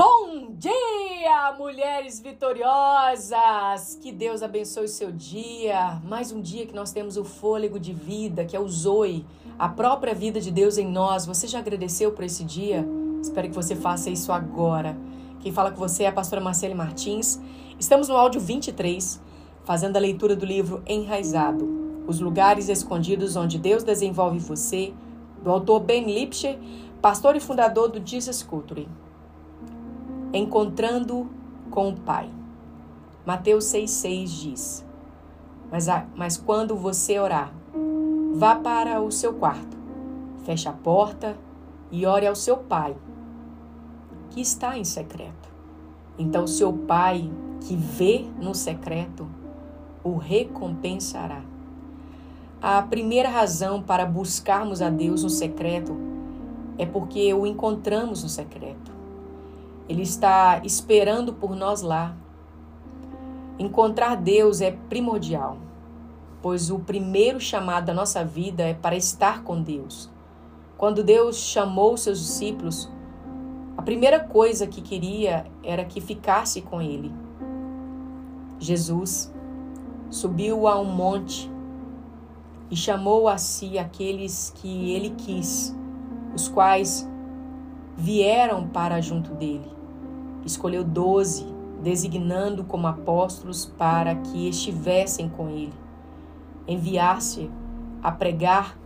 Bom dia, mulheres vitoriosas! Que Deus abençoe o seu dia. Mais um dia que nós temos o fôlego de vida, que é o Zoe, a própria vida de Deus em nós. Você já agradeceu por esse dia? Espero que você faça isso agora. Quem fala com você é a pastora Marcele Martins. Estamos no áudio 23, fazendo a leitura do livro Enraizado: Os lugares escondidos onde Deus desenvolve você, do autor Ben Lipscher, pastor e fundador do Jesus Culture encontrando com o Pai. Mateus 6,6 diz: mas, mas quando você orar, vá para o seu quarto, feche a porta e ore ao seu Pai, que está em secreto. Então, seu Pai, que vê no secreto, o recompensará. A primeira razão para buscarmos a Deus no secreto é porque o encontramos no secreto. Ele está esperando por nós lá. Encontrar Deus é primordial, pois o primeiro chamado da nossa vida é para estar com Deus. Quando Deus chamou seus discípulos, a primeira coisa que queria era que ficasse com Ele. Jesus subiu a um monte e chamou a si aqueles que ele quis, os quais vieram para junto dele. Escolheu doze, designando como apóstolos para que estivessem com ele. Enviasse a pregar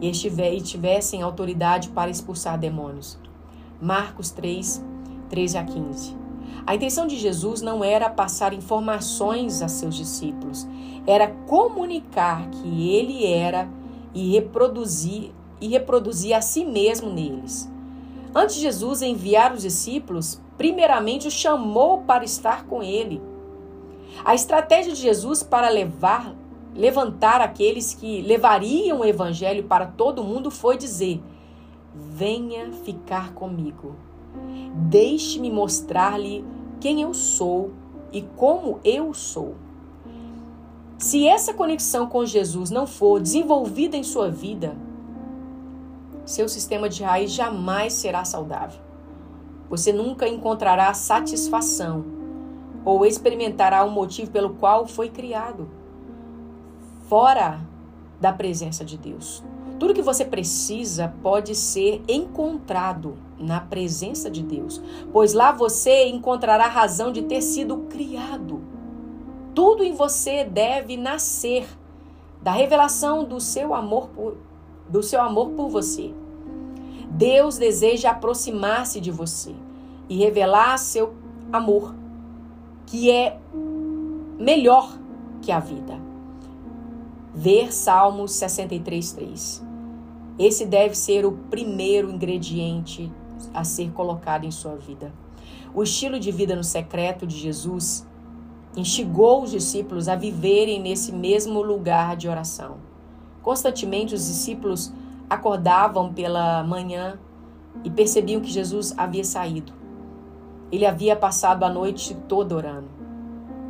e, estiver, e tivessem autoridade para expulsar demônios. Marcos 3, 13 a 15. A intenção de Jesus não era passar informações a seus discípulos, era comunicar que ele era e reproduzir e reproduzir a si mesmo neles. Antes de Jesus enviar os discípulos, primeiramente o chamou para estar com ele. A estratégia de Jesus para levar, levantar aqueles que levariam o evangelho para todo mundo foi dizer: Venha ficar comigo. Deixe-me mostrar-lhe quem eu sou e como eu sou. Se essa conexão com Jesus não for desenvolvida em sua vida, seu sistema de raiz jamais será saudável. Você nunca encontrará satisfação ou experimentará o motivo pelo qual foi criado fora da presença de Deus. Tudo que você precisa pode ser encontrado na presença de Deus, pois lá você encontrará a razão de ter sido criado. Tudo em você deve nascer da revelação do seu amor por, do seu amor por você. Deus deseja aproximar-se de você e revelar seu amor, que é melhor que a vida. Ver Salmos 63:3. Esse deve ser o primeiro ingrediente a ser colocado em sua vida. O estilo de vida no secreto de Jesus instigou os discípulos a viverem nesse mesmo lugar de oração. Constantemente os discípulos acordavam pela manhã e percebiam que Jesus havia saído. Ele havia passado a noite toda orando,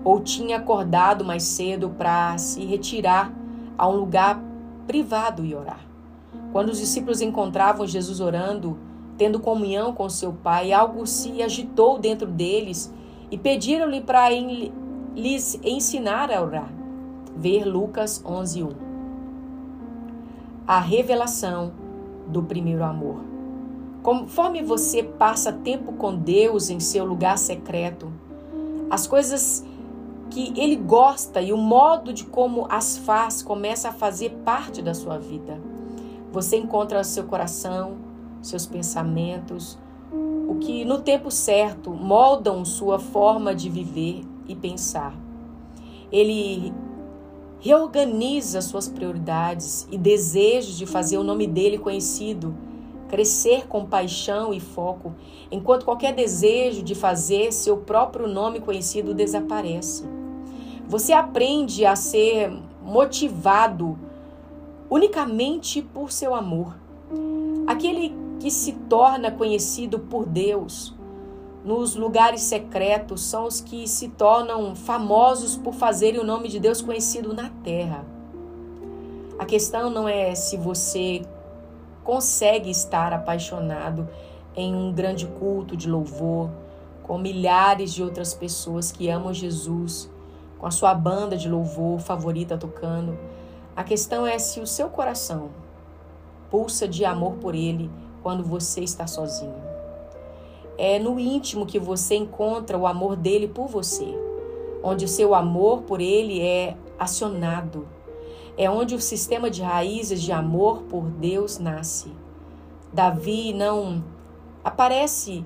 ou tinha acordado mais cedo para se retirar a um lugar privado e orar. Quando os discípulos encontravam Jesus orando, tendo comunhão com seu Pai, algo se agitou dentro deles e pediram-lhe para lhes ensinar a orar. Ver Lucas 11:1 a revelação do primeiro amor. Conforme você passa tempo com Deus em seu lugar secreto, as coisas que ele gosta e o modo de como as faz começa a fazer parte da sua vida. Você encontra seu coração, seus pensamentos, o que no tempo certo moldam sua forma de viver e pensar. Ele reorganiza suas prioridades e desejos de fazer o nome dele conhecido, crescer com paixão e foco, enquanto qualquer desejo de fazer seu próprio nome conhecido desaparece. Você aprende a ser motivado unicamente por seu amor. Aquele que se torna conhecido por Deus nos lugares secretos são os que se tornam famosos por fazerem o nome de Deus conhecido na terra. A questão não é se você consegue estar apaixonado em um grande culto de louvor, com milhares de outras pessoas que amam Jesus, com a sua banda de louvor favorita tocando. A questão é se o seu coração pulsa de amor por Ele quando você está sozinho. É no íntimo que você encontra o amor dele por você, onde o seu amor por Ele é acionado. É onde o sistema de raízes de amor por Deus nasce. Davi não aparece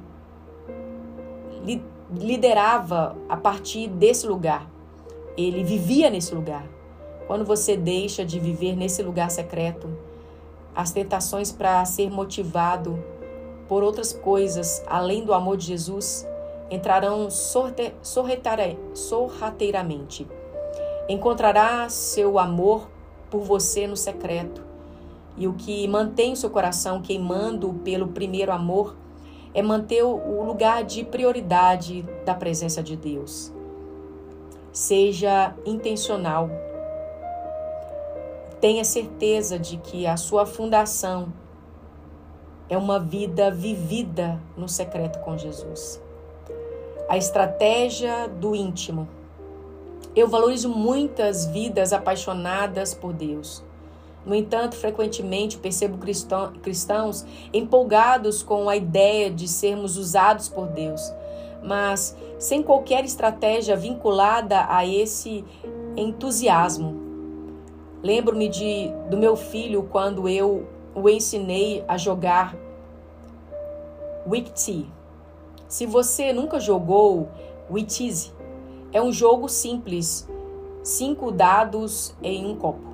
liderava a partir desse lugar. Ele vivia nesse lugar. Quando você deixa de viver nesse lugar secreto, as tentações para ser motivado por outras coisas além do amor de Jesus entrarão sorrateiramente. Encontrará seu amor por você no secreto. E o que mantém seu coração queimando pelo primeiro amor é manter o lugar de prioridade da presença de Deus. Seja intencional. Tenha certeza de que a sua fundação é uma vida vivida no secreto com Jesus. A estratégia do íntimo. Eu valorizo muitas vidas apaixonadas por Deus no entanto, frequentemente percebo cristãos empolgados com a ideia de sermos usados por Deus, mas sem qualquer estratégia vinculada a esse entusiasmo. Lembro-me de do meu filho quando eu o ensinei a jogar Wikti. Se você nunca jogou Wiktize, é um jogo simples, cinco dados em um copo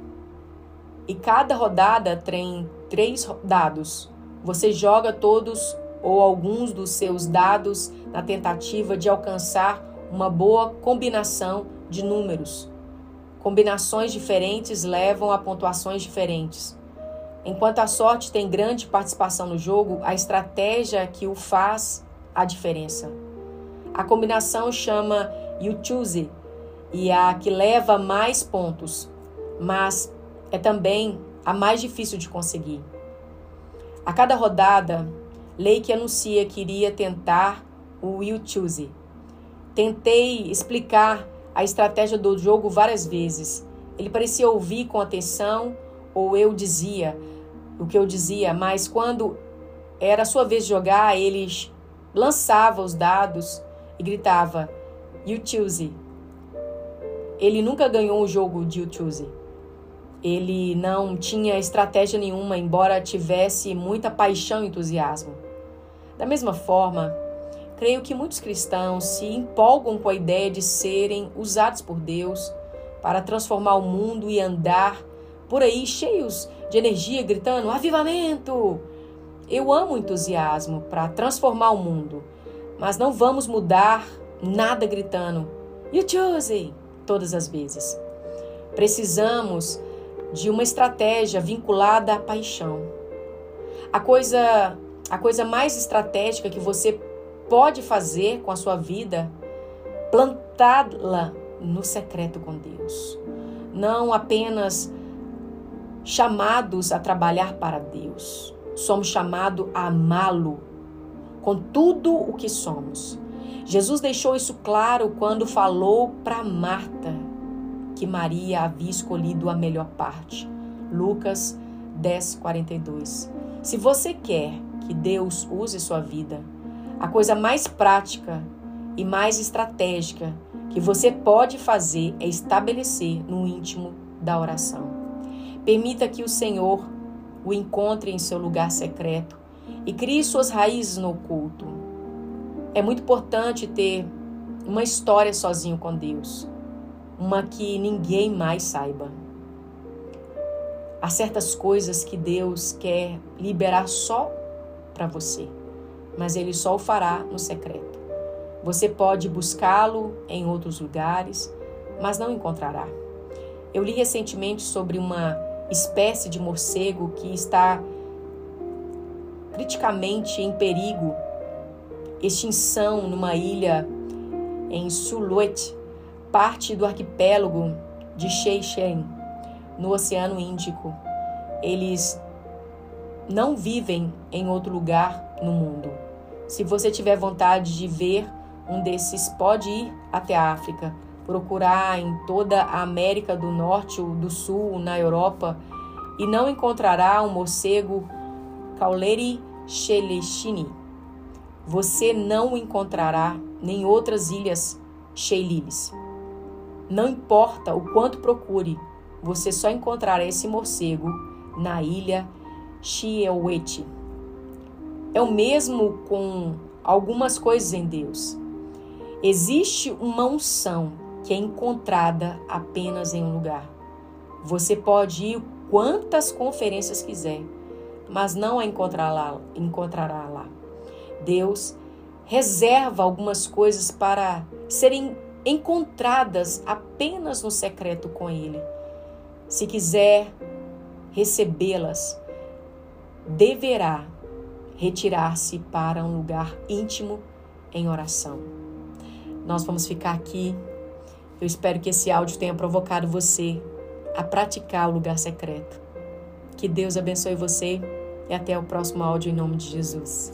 e cada rodada tem três dados. Você joga todos ou alguns dos seus dados na tentativa de alcançar uma boa combinação de números. Combinações diferentes levam a pontuações diferentes. Enquanto a sorte tem grande participação no jogo, a estratégia que o faz a diferença. A combinação chama You Choose e é a que leva mais pontos, mas é também a mais difícil de conseguir. A cada rodada, Lake anuncia que iria tentar o Will Choose. Tentei explicar a estratégia do jogo várias vezes. Ele parecia ouvir com atenção ou eu dizia o que eu dizia, mas quando era sua vez de jogar, ele lançava os dados e gritava: You choose. Ele nunca ganhou o jogo de You choose. Ele não tinha estratégia nenhuma, embora tivesse muita paixão e entusiasmo. Da mesma forma, creio que muitos cristãos se empolgam com a ideia de serem usados por Deus para transformar o mundo e andar por aí cheios de energia, gritando: Avivamento! Eu amo o entusiasmo para transformar o mundo, mas não vamos mudar nada gritando: You choose! todas as vezes. Precisamos de uma estratégia vinculada à paixão. A coisa, a coisa mais estratégica que você pode fazer com a sua vida, plantá-la no secreto com Deus. Não apenas chamados a trabalhar para Deus, somos chamados a amá-lo com tudo o que somos. Jesus deixou isso claro quando falou para Marta que Maria havia escolhido a melhor parte. Lucas 10, 42. Se você quer que Deus use sua vida, a coisa mais prática e mais estratégica que você pode fazer é estabelecer no íntimo da oração. Permita que o Senhor o encontre em seu lugar secreto e crie suas raízes no oculto. É muito importante ter uma história sozinho com Deus uma que ninguém mais saiba. Há certas coisas que Deus quer liberar só para você, mas Ele só o fará no secreto. Você pode buscá-lo em outros lugares, mas não encontrará. Eu li recentemente sobre uma espécie de morcego que está criticamente em perigo extinção numa ilha em Suluet, parte do arquipélago de Seychelles, no Oceano Índico. Eles não vivem em outro lugar no mundo. Se você tiver vontade de ver um desses pode ir até a África, procurar em toda a América do Norte ou do Sul, na Europa, e não encontrará um morcego Cauleri Chelechini. Você não encontrará nem outras ilhas Sheililis. Não importa o quanto procure, você só encontrará esse morcego na ilha Chiewete. É o mesmo com algumas coisas em Deus. Existe uma unção que é encontrada apenas em um lugar. Você pode ir quantas conferências quiser, mas não a encontrará. Encontrará lá. Deus reserva algumas coisas para serem encontradas apenas no secreto com Ele. Se quiser recebê-las, deverá retirar-se para um lugar íntimo em oração. Nós vamos ficar aqui. Eu espero que esse áudio tenha provocado você a praticar o lugar secreto. Que Deus abençoe você e até o próximo áudio em nome de Jesus.